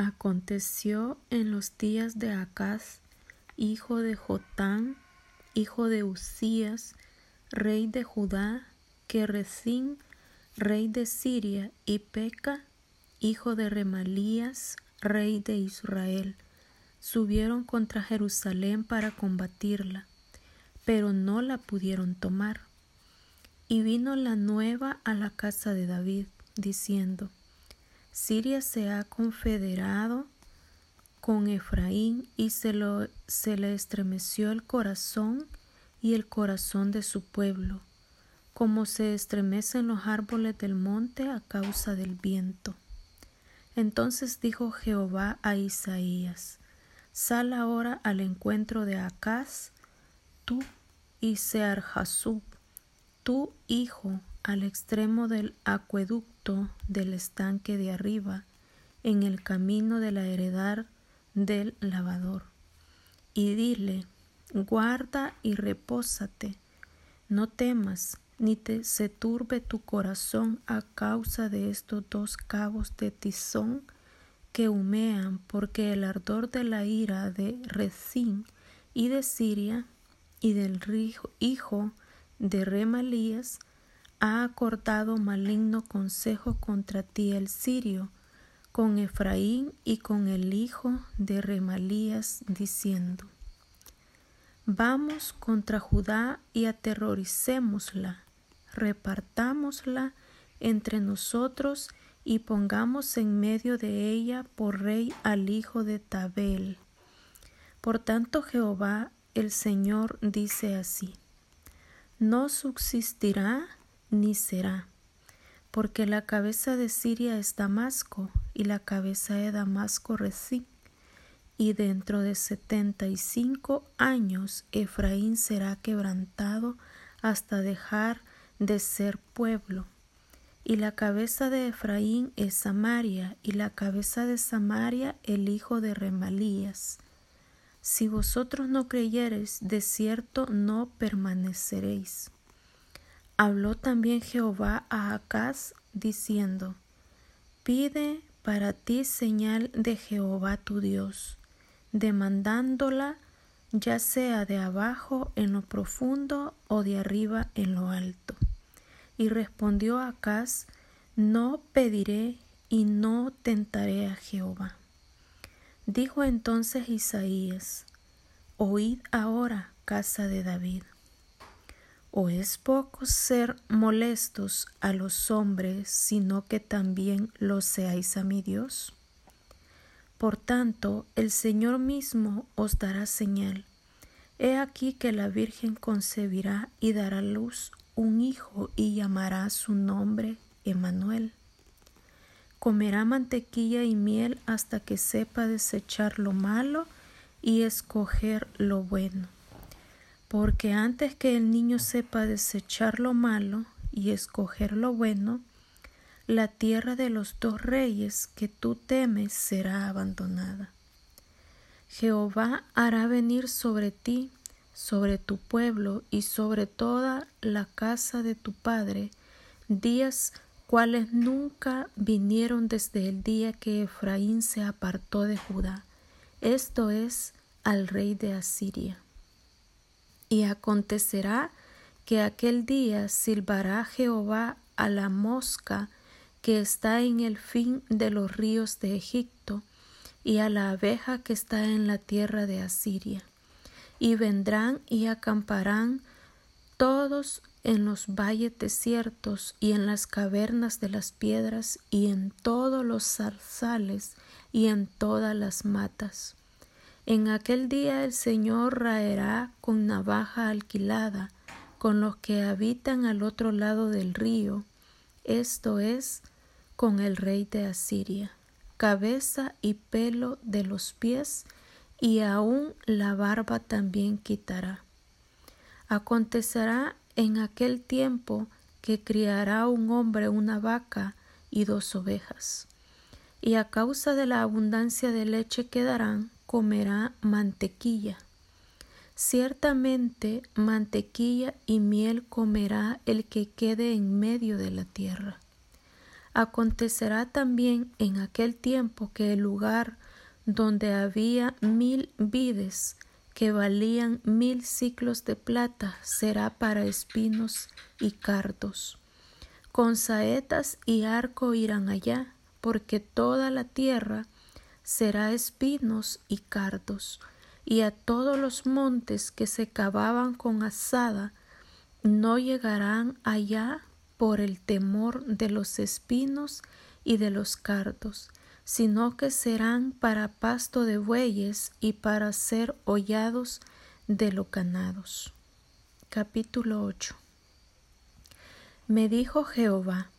Aconteció en los días de Acaz, hijo de Jotán, hijo de Usías, rey de Judá, que Rezín, rey de Siria, y Peca, hijo de Remalías, rey de Israel, subieron contra Jerusalén para combatirla, pero no la pudieron tomar. Y vino la nueva a la casa de David, diciendo, Siria se ha confederado con Efraín y se, le estremeció el corazón y el corazón de su pueblo, como se estremecen los árboles del monte a causa del viento. Entonces dijo Jehová a Isaías, Sal ahora al encuentro de Acaz, tú y Searjasub, tu hijo, al extremo del acueducto del estanque de arriba, en el camino de la heredad del lavador. Y dile, guarda y repósate, no temas, ni te se turbe tu corazón a causa de estos dos cabos de tizón que humean, porque el ardor de la ira de Rezín y de Siria y del hijo de Remalías ha acordado maligno consejo contra ti el sirio, con Efraín y con el hijo de Remalías, diciendo, Vamos contra Judá y aterroricémosla, repartámosla entre nosotros y pongamos en medio de ella por rey al hijo de Tabel. Por tanto Jehová el Señor dice así, no subsistirá ni será, porque la cabeza de Siria es Damasco y la cabeza de Damasco Resí, y dentro de setenta y cinco años Efraín será quebrantado hasta dejar de ser pueblo. Y la cabeza de Efraín es Samaria, y la cabeza de Samaria el hijo de Remalías. Si vosotros no creyereis, de cierto no permaneceréis. Habló también Jehová a Acaz, diciendo, Pide para ti señal de Jehová tu Dios, demandándola ya sea de abajo en lo profundo o de arriba en lo alto. Y respondió Acaz, No pediré y no tentaré a Jehová. Dijo entonces Isaías, Oíd ahora, casa de David. ¿O es poco ser molestos a los hombres, sino que también lo seáis a mi Dios? Por tanto, el Señor mismo os dará señal. He aquí que la Virgen concebirá y dará luz un hijo y llamará su nombre Emanuel. Comerá mantequilla y miel hasta que sepa desechar lo malo y escoger lo bueno porque antes que el niño sepa desechar lo malo y escoger lo bueno, la tierra de los dos reyes que tú temes será abandonada. Jehová hará venir sobre ti, sobre tu pueblo y sobre toda la casa de tu padre, días cuales nunca vinieron desde el día que Efraín se apartó de Judá, esto es, al rey de Asiria. Y acontecerá que aquel día silbará Jehová a la mosca que está en el fin de los ríos de Egipto, y a la abeja que está en la tierra de Asiria. Y vendrán y acamparán todos en los valles desiertos y en las cavernas de las piedras y en todos los zarzales y en todas las matas. En aquel día el Señor raerá con navaja alquilada con los que habitan al otro lado del río, esto es, con el rey de Asiria, cabeza y pelo de los pies, y aun la barba también quitará. Acontecerá en aquel tiempo que criará un hombre una vaca y dos ovejas, y a causa de la abundancia de leche que darán, comerá mantequilla. Ciertamente mantequilla y miel comerá el que quede en medio de la tierra. Acontecerá también en aquel tiempo que el lugar donde había mil vides que valían mil ciclos de plata será para espinos y cardos. Con saetas y arco irán allá, porque toda la tierra será espinos y cardos, y a todos los montes que se cavaban con asada no llegarán allá por el temor de los espinos y de los cardos, sino que serán para pasto de bueyes y para ser hollados de locanados. Capítulo 8 Me dijo Jehová,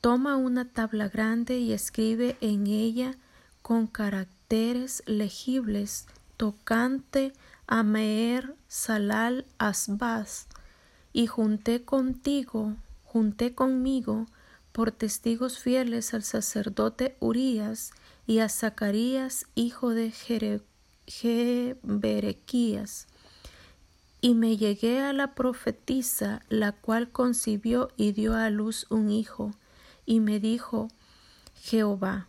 toma una tabla grande y escribe en ella con caracteres legibles tocante a Meer Salal Asbaz, y junté contigo, junté conmigo por testigos fieles al sacerdote Urías y a Zacarías, hijo de Jeberequías. Y me llegué a la profetisa, la cual concibió y dio a luz un hijo, y me dijo Jehová,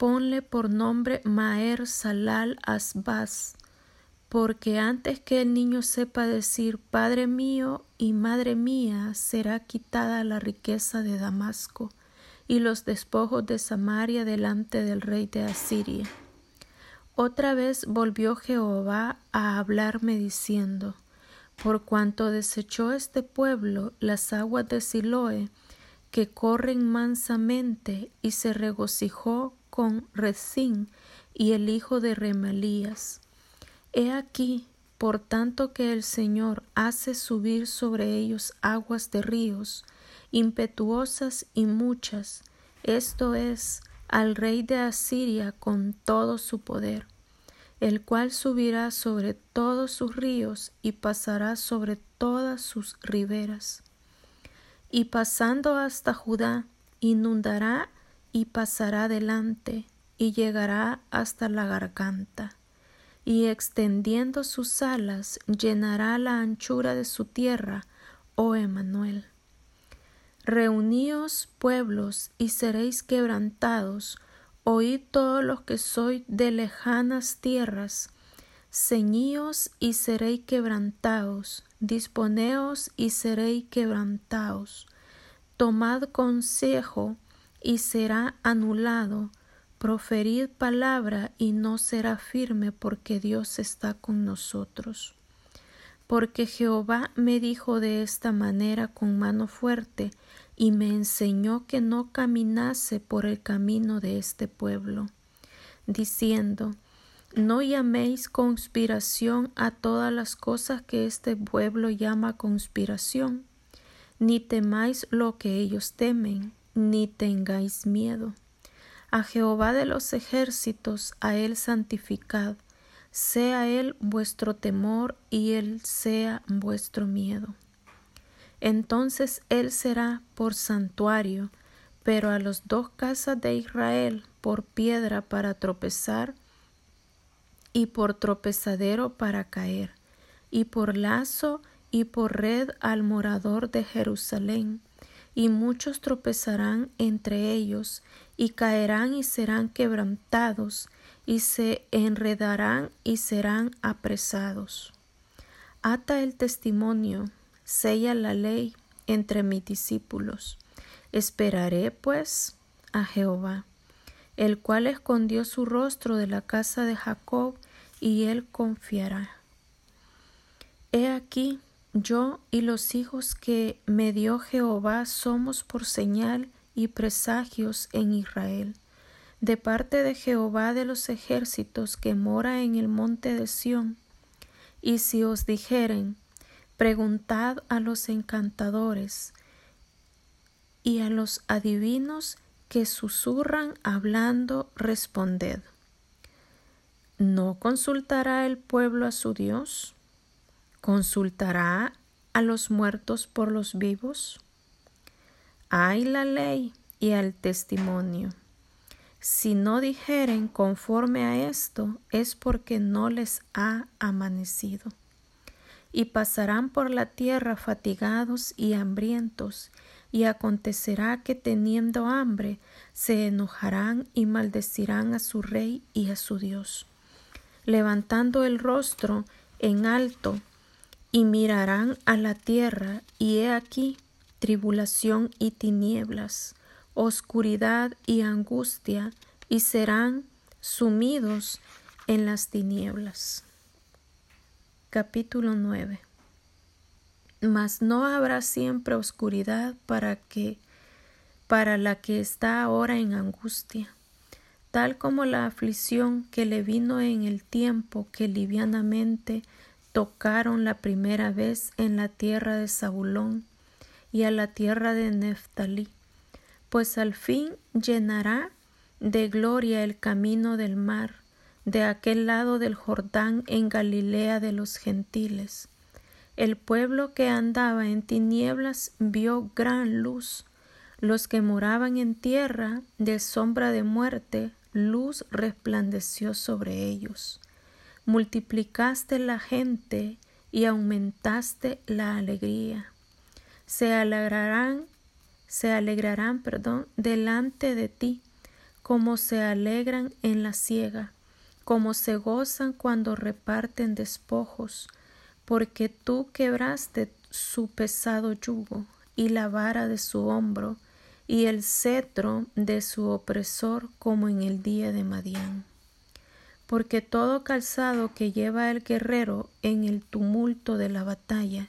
ponle por nombre Maer Salal Asbaz, porque antes que el niño sepa decir Padre mío y Madre mía, será quitada la riqueza de Damasco y los despojos de Samaria delante del rey de Asiria. Otra vez volvió Jehová a hablarme diciendo, por cuanto desechó este pueblo las aguas de Siloé, que corren mansamente, y se regocijó con y el hijo de Remalías, He aquí, por tanto que el Señor hace subir sobre ellos aguas de ríos, impetuosas y muchas, esto es, al rey de Asiria con todo su poder, el cual subirá sobre todos sus ríos y pasará sobre todas sus riberas. Y pasando hasta Judá, inundará y pasará delante, y llegará hasta la garganta. Y extendiendo sus alas llenará la anchura de su tierra, oh Emanuel. Reuníos pueblos y seréis quebrantados, oíd todos los que sois de lejanas tierras, ceñíos y seréis quebrantados, disponeos y seréis quebrantados, tomad consejo y será anulado, Proferid palabra y no será firme porque Dios está con nosotros. Porque Jehová me dijo de esta manera con mano fuerte y me enseñó que no caminase por el camino de este pueblo, diciendo, no llaméis conspiración a todas las cosas que este pueblo llama conspiración, ni temáis lo que ellos temen, ni tengáis miedo a Jehová de los ejércitos, a él santificad, sea él vuestro temor y él sea vuestro miedo. Entonces él será por santuario, pero a los dos casas de Israel por piedra para tropezar y por tropezadero para caer, y por lazo y por red al morador de Jerusalén, y muchos tropezarán entre ellos, y caerán y serán quebrantados, y se enredarán y serán apresados. Ata el testimonio, sella la ley entre mis discípulos. Esperaré, pues, a Jehová, el cual escondió su rostro de la casa de Jacob, y él confiará. He aquí, yo y los hijos que me dio Jehová somos por señal y presagios en Israel, de parte de Jehová de los ejércitos que mora en el monte de Sión. Y si os dijeren, preguntad a los encantadores y a los adivinos que susurran hablando, responded. ¿No consultará el pueblo a su Dios? ¿Consultará a los muertos por los vivos? Hay la ley y al testimonio. Si no dijeren conforme a esto, es porque no les ha amanecido. Y pasarán por la tierra fatigados y hambrientos, y acontecerá que teniendo hambre se enojarán y maldecirán a su rey y a su Dios. Levantando el rostro en alto, y mirarán a la tierra, y he aquí tribulación y tinieblas, oscuridad y angustia, y serán sumidos en las tinieblas. Capítulo 9 Mas no habrá siempre oscuridad para que para la que está ahora en angustia, tal como la aflicción que le vino en el tiempo que livianamente tocaron la primera vez en la tierra de Zabulón y a la tierra de Neftalí, pues al fin llenará de gloria el camino del mar, de aquel lado del Jordán en Galilea de los gentiles. El pueblo que andaba en tinieblas vio gran luz. Los que moraban en tierra de sombra de muerte, luz resplandeció sobre ellos. Multiplicaste la gente y aumentaste la alegría se alegrarán, se alegrarán, perdón, delante de ti, como se alegran en la siega, como se gozan cuando reparten despojos, porque tú quebraste su pesado yugo y la vara de su hombro y el cetro de su opresor como en el día de Madián. Porque todo calzado que lleva el guerrero en el tumulto de la batalla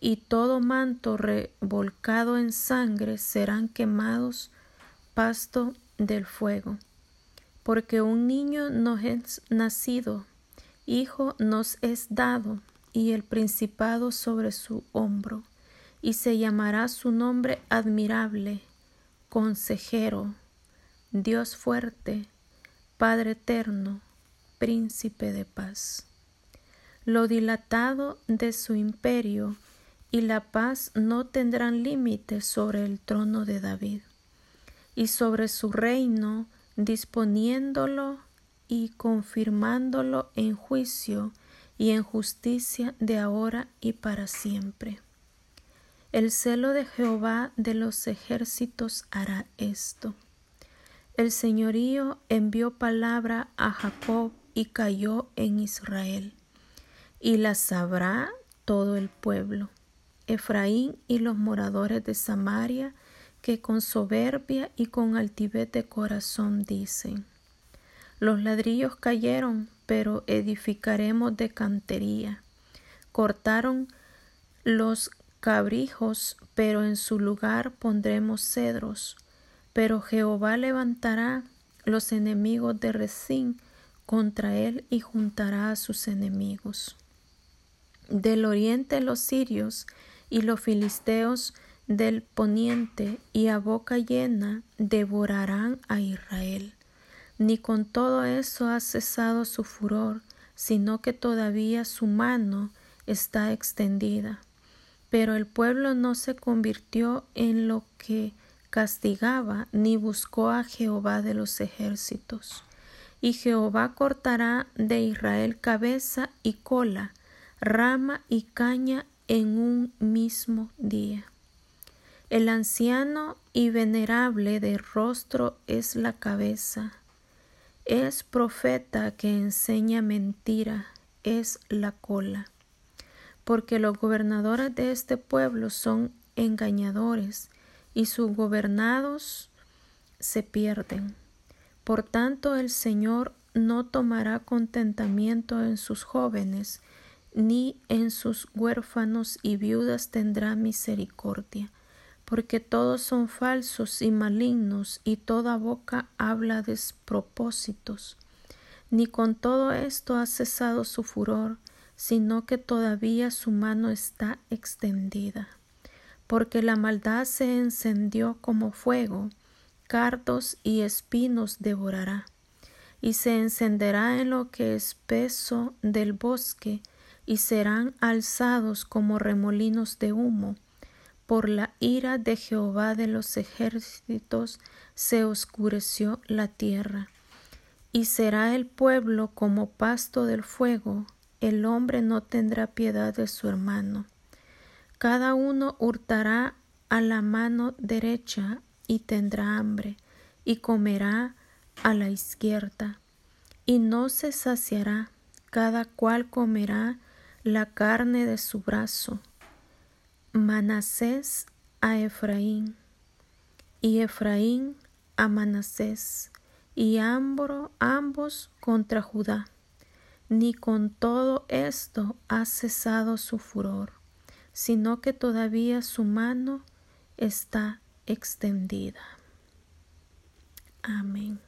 y todo manto revolcado en sangre serán quemados pasto del fuego. Porque un niño nos es nacido, hijo nos es dado, y el principado sobre su hombro, y se llamará su nombre admirable, consejero, Dios fuerte, Padre eterno, príncipe de paz. Lo dilatado de su imperio y la paz no tendrán límites sobre el trono de David y sobre su reino, disponiéndolo y confirmándolo en juicio y en justicia de ahora y para siempre. El celo de Jehová de los ejércitos hará esto. El señorío envió palabra a Jacob y cayó en Israel, y la sabrá todo el pueblo. Efraín y los moradores de Samaria, que con soberbia y con altivez de corazón dicen, los ladrillos cayeron, pero edificaremos de cantería. Cortaron los cabrijos, pero en su lugar pondremos cedros. Pero Jehová levantará los enemigos de Resín contra él y juntará a sus enemigos. Del oriente los sirios y los filisteos del poniente y a boca llena devorarán a Israel. Ni con todo eso ha cesado su furor, sino que todavía su mano está extendida. Pero el pueblo no se convirtió en lo que castigaba, ni buscó a Jehová de los ejércitos. Y Jehová cortará de Israel cabeza y cola, rama y caña en un mismo día. El anciano y venerable de rostro es la cabeza, es profeta que enseña mentira, es la cola, porque los gobernadores de este pueblo son engañadores y sus gobernados se pierden. Por tanto, el Señor no tomará contentamiento en sus jóvenes, ni en sus huérfanos y viudas tendrá misericordia, porque todos son falsos y malignos, y toda boca habla despropósitos. Ni con todo esto ha cesado su furor, sino que todavía su mano está extendida. Porque la maldad se encendió como fuego, cardos y espinos devorará, y se encenderá en lo que es peso del bosque, y serán alzados como remolinos de humo. Por la ira de Jehová de los ejércitos se oscureció la tierra. Y será el pueblo como pasto del fuego, el hombre no tendrá piedad de su hermano. Cada uno hurtará a la mano derecha y tendrá hambre, y comerá a la izquierda, y no se saciará, cada cual comerá la carne de su brazo. Manasés a Efraín, y Efraín a Manasés, y ambos contra Judá. Ni con todo esto ha cesado su furor, sino que todavía su mano está extendida. Amén.